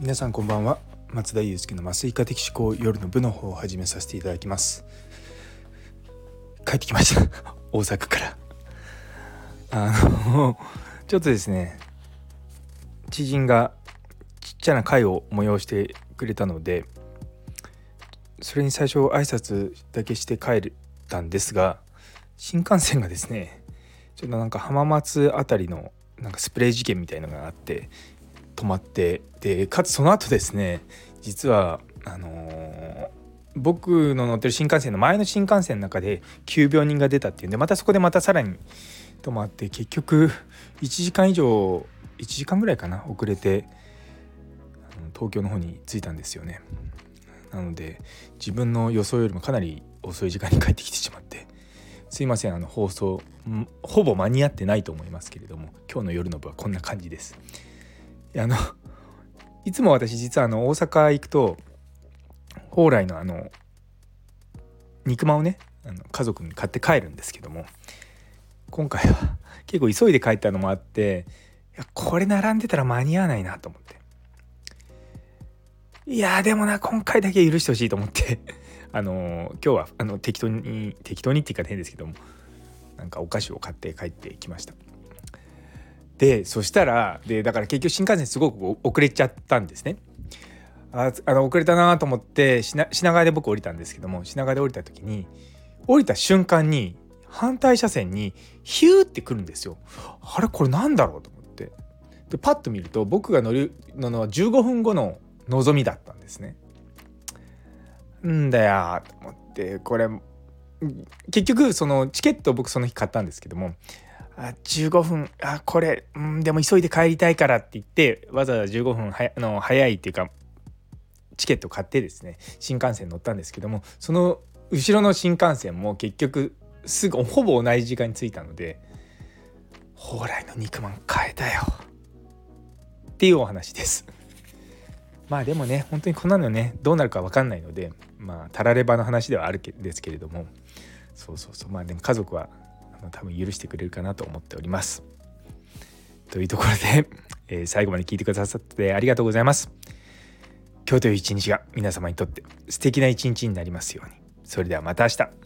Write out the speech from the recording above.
皆さんこんばんは。松田祐介の麻酔科的思考夜の部の方を始めさせていただきます。帰ってきました。大阪から。あのちょっとですね知人がちっちゃな会を催してくれたのでそれに最初挨拶だけして帰ったんですが新幹線がですねちょっとなんか浜松辺りのなんかスプレー事件みたいのがあって止まってでかつその後ですね実はあのー、僕の乗ってる新幹線の前の新幹線の中で急病人が出たっていうんでまたそこでまたさらに止まって結局1時間以上1時間ぐらいかな遅れて東京の方に着いたんですよね。なので自分の予想よりもかなり遅い時間に帰ってきてしまってすいませんあの放送ほぼ間に合ってないと思いますけれども今日の夜の部はこんな感じです。あのいつも私実はあの大阪行くと蓬莱のあの肉まんをねあの家族に買って帰るんですけども今回は 結構急いで帰ったのもあっていやこれ並んでたら間に合わないなと思って。いやでもな今回だけ許してほしいと思って。あの今日はあの適当に適当にって言い方変ですけどもなんかお菓子を買って帰ってきました。でそしたらでだから結局新幹線すごく遅れちゃったんですね。ああの遅れたなと思って品川で僕降りたんですけども品川で降りた時に降りた瞬間に反対車線にヒューってくるんですよ。あれこれなんだろうと思って。でパッと見ると僕が乗るのは15分後の望みだったんですね。んだよと思ってこれ結局そのチケット僕その日買ったんですけどもあ15分。あこれ、ん、でも急いで帰りたいからって言ってわざわざ15分はあの早いっていうかチケット買ってですね新幹線乗ったんですけどもその後ろの新幹線も結局すぐほぼ同じ時間に着いたので蓬莱の肉まん買えたよ。っていうお話です。まあでもね本当にこんなのねどうなるか分かんないのでまあたらればの話ではあるけですけれども。そうそうそう。まあでも家族は多分許してくれるかなと思っております。というところで、えー、最後まで聞いてくださってありがとうございます。今日という一日が皆様にとって素敵な一日になりますように。それではまた明日。